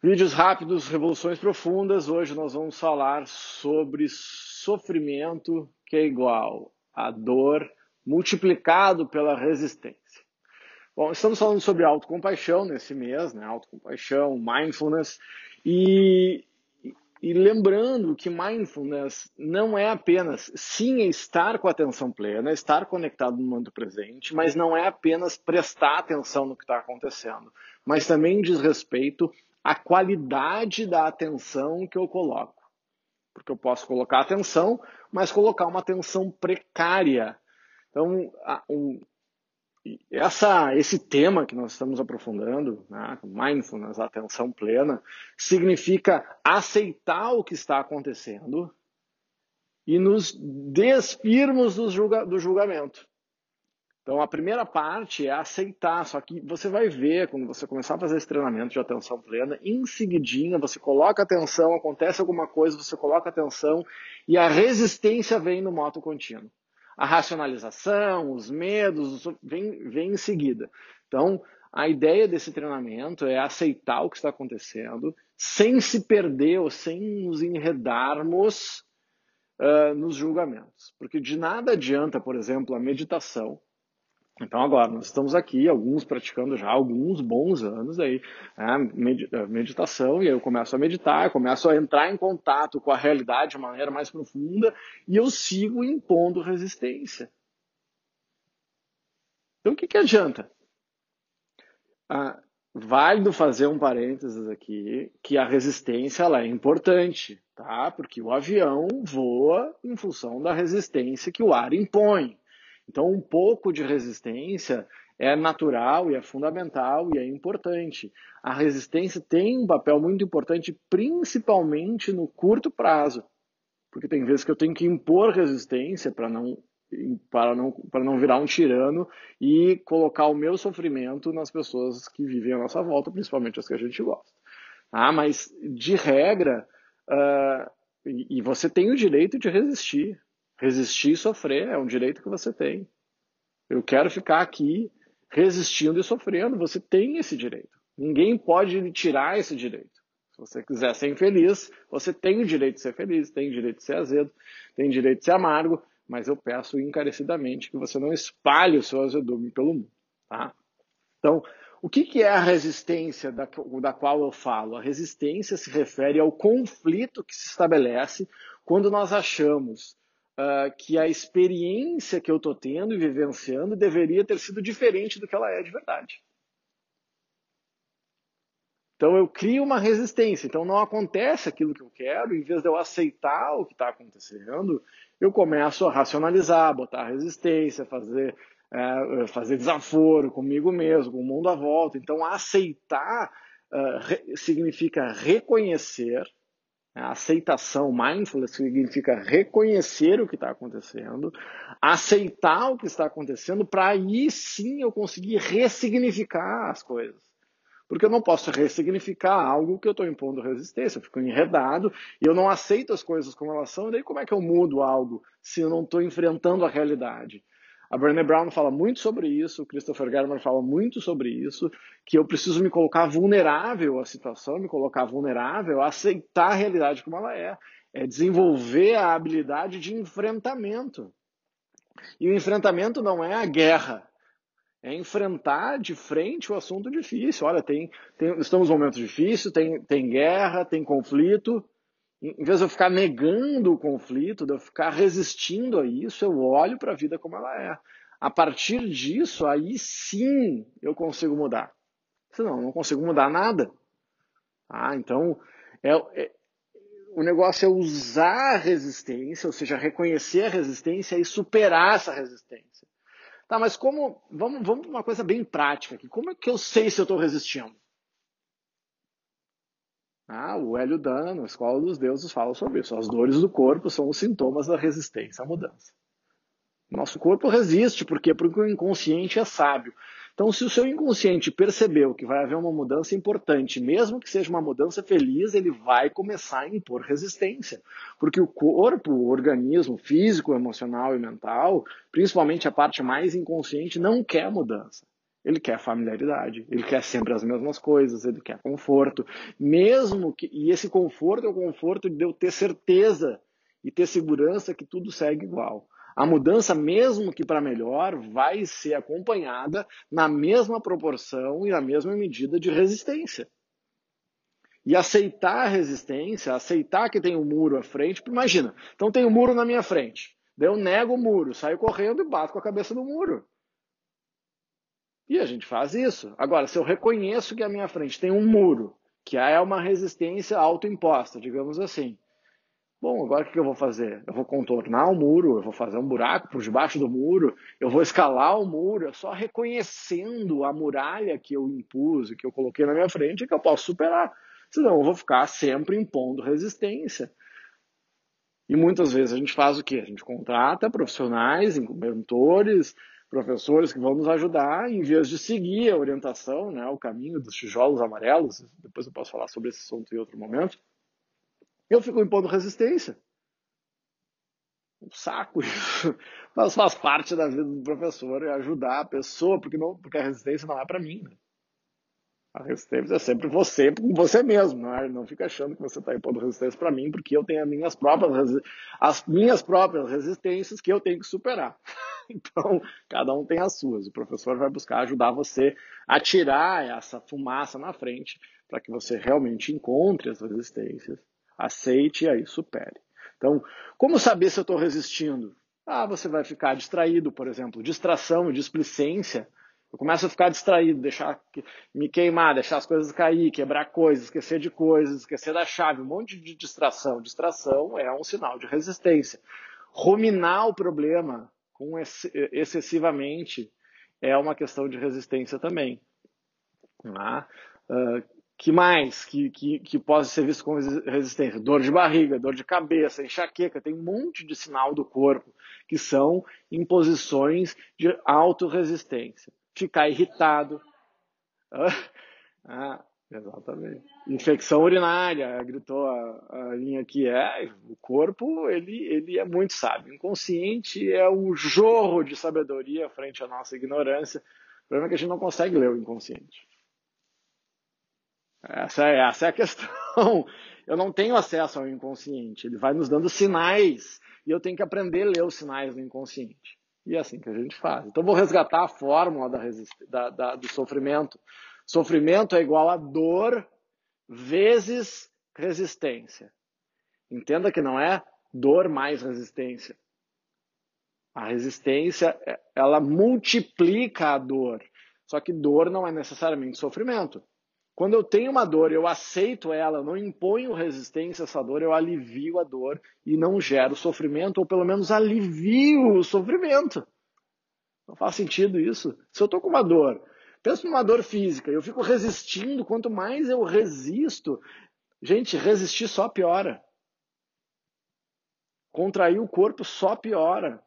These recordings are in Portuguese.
Vídeos rápidos, revoluções profundas. Hoje nós vamos falar sobre sofrimento que é igual a dor multiplicado pela resistência. Bom, estamos falando sobre autocompaixão nesse mês, né? Autocompaixão, mindfulness e, e lembrando que mindfulness não é apenas sim estar com a atenção plena, estar conectado no momento presente, mas não é apenas prestar atenção no que está acontecendo, mas também diz respeito a qualidade da atenção que eu coloco. Porque eu posso colocar atenção, mas colocar uma atenção precária. Então, um, essa, esse tema que nós estamos aprofundando, né, mindfulness, atenção plena, significa aceitar o que está acontecendo e nos despirmos do, julga, do julgamento. Então, a primeira parte é aceitar, só que você vai ver, quando você começar a fazer esse treinamento de atenção plena, em seguidinha você coloca atenção, acontece alguma coisa, você coloca atenção e a resistência vem no moto contínuo. A racionalização, os medos, vem, vem em seguida. Então, a ideia desse treinamento é aceitar o que está acontecendo, sem se perder ou sem nos enredarmos uh, nos julgamentos. Porque de nada adianta, por exemplo, a meditação, então agora, nós estamos aqui, alguns praticando já alguns bons anos aí, né, meditação, e aí eu começo a meditar, começo a entrar em contato com a realidade de maneira mais profunda, e eu sigo impondo resistência. Então o que, que adianta? Ah, válido fazer um parênteses aqui, que a resistência ela é importante, tá? Porque o avião voa em função da resistência que o ar impõe. Então, um pouco de resistência é natural e é fundamental e é importante. A resistência tem um papel muito importante, principalmente no curto prazo, porque tem vezes que eu tenho que impor resistência para não para não, para não virar um tirano e colocar o meu sofrimento nas pessoas que vivem à nossa volta, principalmente as que a gente gosta. Ah, mas, de regra, uh, e, e você tem o direito de resistir. Resistir e sofrer é um direito que você tem. Eu quero ficar aqui resistindo e sofrendo. Você tem esse direito. Ninguém pode lhe tirar esse direito. Se você quiser ser infeliz, você tem o direito de ser feliz, tem o direito de ser azedo, tem o direito de ser amargo, mas eu peço encarecidamente que você não espalhe o seu azedume pelo mundo. Tá? Então, o que, que é a resistência da, da qual eu falo? A resistência se refere ao conflito que se estabelece quando nós achamos uh, que a experiência que eu estou tendo e vivenciando deveria ter sido diferente do que ela é de verdade. Então eu crio uma resistência. Então não acontece aquilo que eu quero, em vez de eu aceitar o que está acontecendo, eu começo a racionalizar, botar resistência, fazer, é, fazer desaforo comigo mesmo, com o mundo à volta. Então aceitar uh, re significa reconhecer a aceitação, mindfulness significa reconhecer o que está acontecendo, aceitar o que está acontecendo, para aí sim eu conseguir ressignificar as coisas. Porque eu não posso ressignificar algo que eu estou impondo resistência, eu fico enredado e eu não aceito as coisas como elas são, e daí como é que eu mudo algo se eu não estou enfrentando a realidade? A Brené Brown fala muito sobre isso, o Christopher Germer fala muito sobre isso, que eu preciso me colocar vulnerável à situação, me colocar vulnerável, aceitar a realidade como ela é. É desenvolver a habilidade de enfrentamento. E o enfrentamento não é a guerra, é enfrentar de frente o assunto difícil. Olha, tem, tem, estamos em um momento difícil, tem, tem guerra, tem conflito, em vez de eu ficar negando o conflito, de eu ficar resistindo a isso, eu olho para a vida como ela é. A partir disso, aí sim eu consigo mudar. Senão, eu não consigo mudar nada. Ah, então, é, é, o negócio é usar a resistência, ou seja, reconhecer a resistência e superar essa resistência. Tá, mas como. Vamos, vamos uma coisa bem prática aqui. Como é que eu sei se eu estou resistindo? Ah, o Hélio Dana, na Escola dos Deuses, fala sobre isso. As dores do corpo são os sintomas da resistência à mudança. Nosso corpo resiste, porque porque o inconsciente é sábio. Então, se o seu inconsciente percebeu que vai haver uma mudança importante, mesmo que seja uma mudança feliz, ele vai começar a impor resistência. Porque o corpo, o organismo físico, emocional e mental, principalmente a parte mais inconsciente, não quer mudança. Ele quer familiaridade, ele quer sempre as mesmas coisas, ele quer conforto, mesmo que e esse conforto é o conforto de eu ter certeza e ter segurança que tudo segue igual. A mudança, mesmo que para melhor, vai ser acompanhada na mesma proporção e na mesma medida de resistência. E aceitar a resistência, aceitar que tem um muro à frente, imagina, então tem um muro na minha frente. Daí eu nego o muro, saio correndo e bato com a cabeça no muro. E a gente faz isso. Agora, se eu reconheço que à minha frente tem um muro, que é uma resistência autoimposta, digamos assim. Bom, agora o que eu vou fazer? Eu vou contornar o muro, eu vou fazer um buraco por debaixo do muro, eu vou escalar o muro, é só reconhecendo a muralha que eu impus, que eu coloquei na minha frente, que eu posso superar. Senão eu vou ficar sempre impondo resistência. E muitas vezes a gente faz o quê? A gente contrata profissionais, mentores, professores que vão nos ajudar, em vez de seguir a orientação, né, o caminho dos tijolos amarelos, depois eu posso falar sobre esse assunto em outro momento, eu fico impondo resistência. Um saco isso. Mas faz parte da vida do professor é ajudar a pessoa, porque, não, porque a resistência não é para mim. Né? A resistência é sempre você com você mesmo, não, é? não fica achando que você está impondo resistência para mim, porque eu tenho as minhas próprias, as minhas próprias resistências que eu tenho que superar. Então, cada um tem as suas. O professor vai buscar ajudar você a tirar essa fumaça na frente para que você realmente encontre as resistências, aceite e aí supere. Então, como saber se eu estou resistindo? Ah, você vai ficar distraído, por exemplo, distração, displicência eu começo a ficar distraído, deixar me queimar, deixar as coisas cair, quebrar coisas, esquecer de coisas, esquecer da chave, um monte de distração. Distração é um sinal de resistência. Ruminar o problema com excessivamente é uma questão de resistência também. Uh, que mais que, que, que pode ser visto como resistência? Dor de barriga, dor de cabeça, enxaqueca, tem um monte de sinal do corpo que são imposições de autorresistência ficar irritado. Ah, exatamente. Infecção urinária, gritou a, a linha aqui. É, o corpo, ele, ele é muito sábio. Inconsciente é o jorro de sabedoria frente à nossa ignorância. O problema é que a gente não consegue ler o inconsciente. Essa é, essa é a questão. Eu não tenho acesso ao inconsciente. Ele vai nos dando sinais e eu tenho que aprender a ler os sinais do inconsciente. E é assim que a gente faz. Então, vou resgatar a fórmula da, da, da, do sofrimento. Sofrimento é igual a dor vezes resistência. Entenda que não é dor mais resistência. A resistência, é, ela multiplica a dor. Só que dor não é necessariamente sofrimento. Quando eu tenho uma dor, eu aceito ela, não imponho resistência a essa dor, eu alivio a dor e não gero sofrimento, ou pelo menos alivio o sofrimento. Não faz sentido isso. Se eu estou com uma dor, penso numa dor física, eu fico resistindo, quanto mais eu resisto, gente, resistir só piora. Contrair o corpo só piora.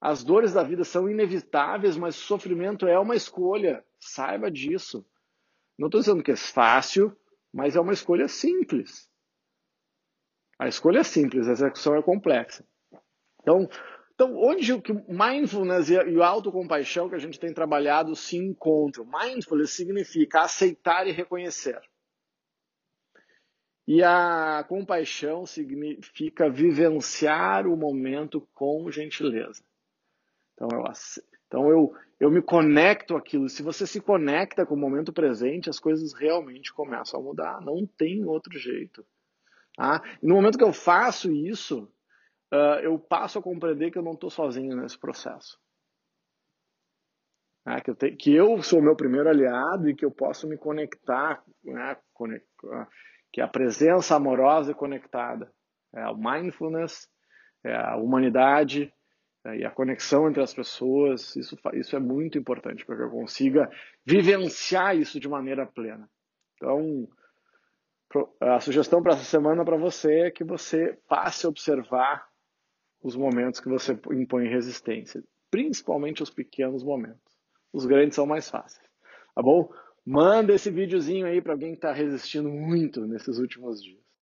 As dores da vida são inevitáveis, mas sofrimento é uma escolha. Saiba disso. Não estou dizendo que é fácil, mas é uma escolha simples. A escolha é simples, a execução é complexa. Então, então onde o mindfulness e a autocompaixão que a gente tem trabalhado se encontram? Mindfulness significa aceitar e reconhecer. E a compaixão significa vivenciar o momento com gentileza. Então eu, então eu, eu me conecto àquilo. Se você se conecta com o momento presente, as coisas realmente começam a mudar. Não tem outro jeito. Tá? E no momento que eu faço isso, uh, eu passo a compreender que eu não estou sozinho nesse processo. Tá? que, eu te, que eu sou o meu primeiro aliado e que eu posso me conectar, né? conectar que é a presença amorosa e conectada. É o mindfulness, é a humanidade, né, e a conexão entre as pessoas, isso, isso é muito importante para que eu consiga vivenciar isso de maneira plena. Então, a sugestão para essa semana para você é que você passe a observar os momentos que você impõe resistência, principalmente os pequenos momentos. Os grandes são mais fáceis, tá bom? Manda esse videozinho aí para alguém que está resistindo muito nesses últimos dias.